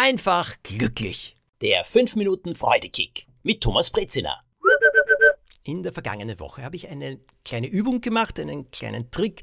einfach glücklich. Der 5 Minuten Freudekick mit Thomas Brezina. In der vergangenen Woche habe ich eine kleine Übung gemacht, einen kleinen Trick.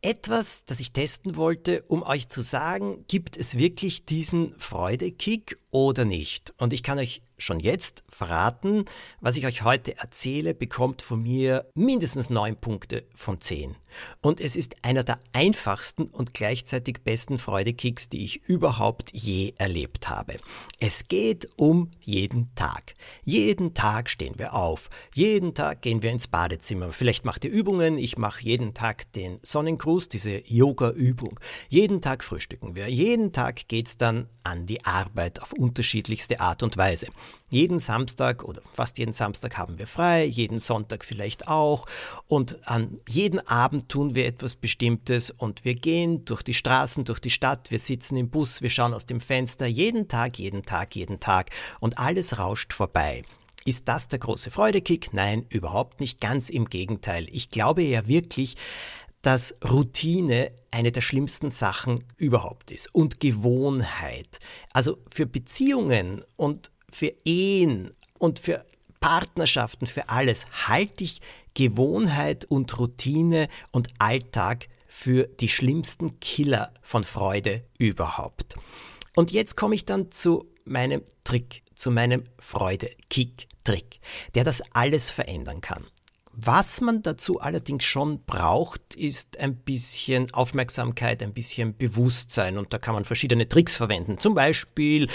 Etwas, das ich testen wollte, um euch zu sagen, gibt es wirklich diesen Freudekick oder nicht? Und ich kann euch schon jetzt verraten, was ich euch heute erzähle, bekommt von mir mindestens neun Punkte von zehn. Und es ist einer der einfachsten und gleichzeitig besten Freudekicks, die ich überhaupt je erlebt habe. Es geht um jeden Tag. Jeden Tag stehen wir auf. Jeden Tag gehen wir ins Badezimmer. Vielleicht macht ihr Übungen. Ich mache jeden Tag den Sonnenkruß, diese Yoga-Übung. Jeden Tag frühstücken wir. Jeden Tag geht's dann an die Arbeit auf unterschiedlichste Art und Weise. Jeden Samstag oder fast jeden Samstag haben wir frei, jeden Sonntag vielleicht auch. Und an jeden Abend tun wir etwas Bestimmtes und wir gehen durch die Straßen, durch die Stadt, wir sitzen im Bus, wir schauen aus dem Fenster, jeden Tag, jeden Tag, jeden Tag und alles rauscht vorbei. Ist das der große Freudekick? Nein, überhaupt nicht. Ganz im Gegenteil. Ich glaube ja wirklich, dass Routine eine der schlimmsten Sachen überhaupt ist und Gewohnheit. Also für Beziehungen und für Ehen und für Partnerschaften, für alles halte ich Gewohnheit und Routine und Alltag für die schlimmsten Killer von Freude überhaupt. Und jetzt komme ich dann zu meinem Trick, zu meinem Freude-Kick-Trick, der das alles verändern kann. Was man dazu allerdings schon braucht, ist ein bisschen Aufmerksamkeit, ein bisschen Bewusstsein und da kann man verschiedene Tricks verwenden. Zum Beispiel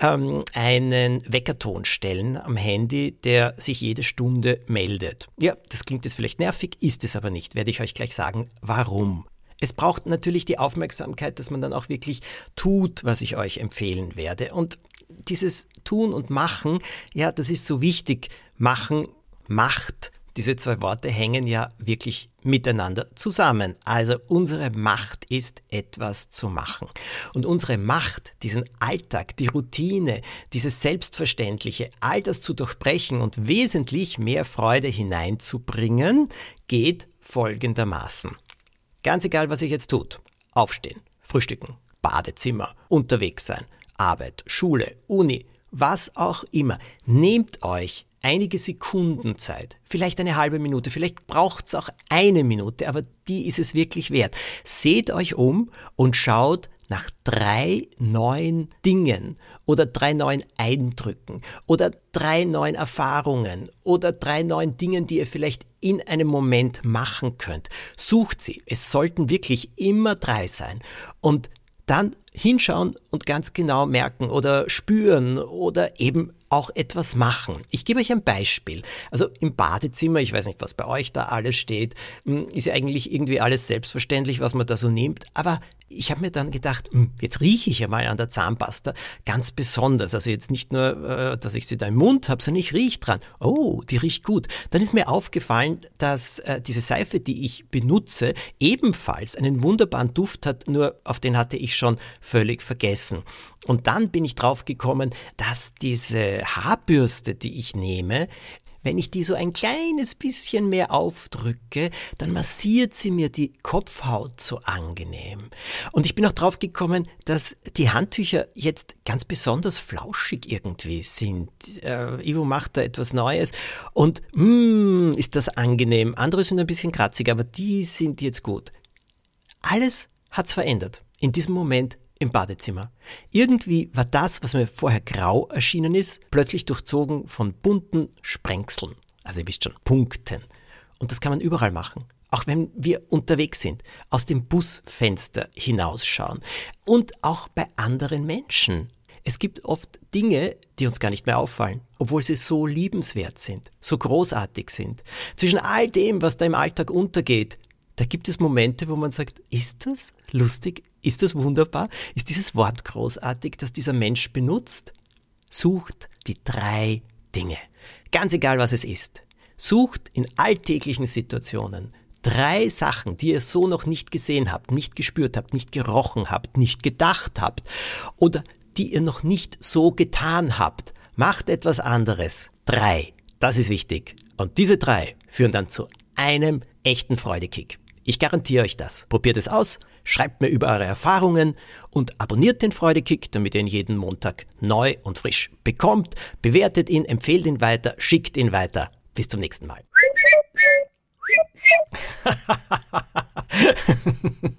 ähm, einen Weckerton stellen am Handy, der sich jede Stunde meldet. Ja, das klingt jetzt vielleicht nervig, ist es aber nicht. Werde ich euch gleich sagen, warum. Es braucht natürlich die Aufmerksamkeit, dass man dann auch wirklich tut, was ich euch empfehlen werde. Und dieses Tun und Machen, ja, das ist so wichtig. Machen macht diese zwei Worte hängen ja wirklich miteinander zusammen. Also unsere Macht ist etwas zu machen. Und unsere Macht, diesen Alltag, die Routine, dieses Selbstverständliche, all das zu durchbrechen und wesentlich mehr Freude hineinzubringen, geht folgendermaßen. Ganz egal, was ihr jetzt tut. Aufstehen, frühstücken, Badezimmer, unterwegs sein, Arbeit, Schule, Uni, was auch immer. Nehmt euch einige Sekunden Zeit, vielleicht eine halbe Minute, vielleicht braucht es auch eine Minute, aber die ist es wirklich wert. Seht euch um und schaut nach drei neuen Dingen oder drei neuen Eindrücken oder drei neuen Erfahrungen oder drei neuen Dingen, die ihr vielleicht in einem Moment machen könnt. Sucht sie. Es sollten wirklich immer drei sein. Und dann hinschauen und ganz genau merken oder spüren oder eben auch etwas machen. Ich gebe euch ein Beispiel. Also im Badezimmer, ich weiß nicht, was bei euch da alles steht, hm, ist ja eigentlich irgendwie alles selbstverständlich, was man da so nimmt, aber ich habe mir dann gedacht, hm, jetzt rieche ich ja mal an der Zahnpasta ganz besonders. Also jetzt nicht nur, äh, dass ich sie da im Mund habe, sondern ich rieche dran. Oh, die riecht gut. Dann ist mir aufgefallen, dass äh, diese Seife, die ich benutze, ebenfalls einen wunderbaren Duft hat, nur auf den hatte ich schon völlig vergessen. Und dann bin ich drauf gekommen, dass diese Haarbürste, die ich nehme, wenn ich die so ein kleines bisschen mehr aufdrücke, dann massiert sie mir die Kopfhaut so angenehm. Und ich bin auch drauf gekommen, dass die Handtücher jetzt ganz besonders flauschig irgendwie sind. Äh, Ivo macht da etwas Neues und mm, ist das angenehm. Andere sind ein bisschen kratzig, aber die sind jetzt gut. Alles hat's verändert. In diesem Moment im Badezimmer. Irgendwie war das, was mir vorher grau erschienen ist, plötzlich durchzogen von bunten Sprengseln. Also ihr wisst schon, Punkten. Und das kann man überall machen. Auch wenn wir unterwegs sind, aus dem Busfenster hinausschauen und auch bei anderen Menschen. Es gibt oft Dinge, die uns gar nicht mehr auffallen, obwohl sie so liebenswert sind, so großartig sind. Zwischen all dem, was da im Alltag untergeht, da gibt es Momente, wo man sagt, ist das lustig? Ist das wunderbar? Ist dieses Wort großartig, das dieser Mensch benutzt? Sucht die drei Dinge. Ganz egal, was es ist. Sucht in alltäglichen Situationen drei Sachen, die ihr so noch nicht gesehen habt, nicht gespürt habt, nicht gerochen habt, nicht gedacht habt oder die ihr noch nicht so getan habt. Macht etwas anderes. Drei. Das ist wichtig. Und diese drei führen dann zu einem echten Freudekick. Ich garantiere euch das. Probiert es aus, schreibt mir über eure Erfahrungen und abonniert den Freudekick, damit ihr ihn jeden Montag neu und frisch bekommt. Bewertet ihn, empfehlt ihn weiter, schickt ihn weiter. Bis zum nächsten Mal.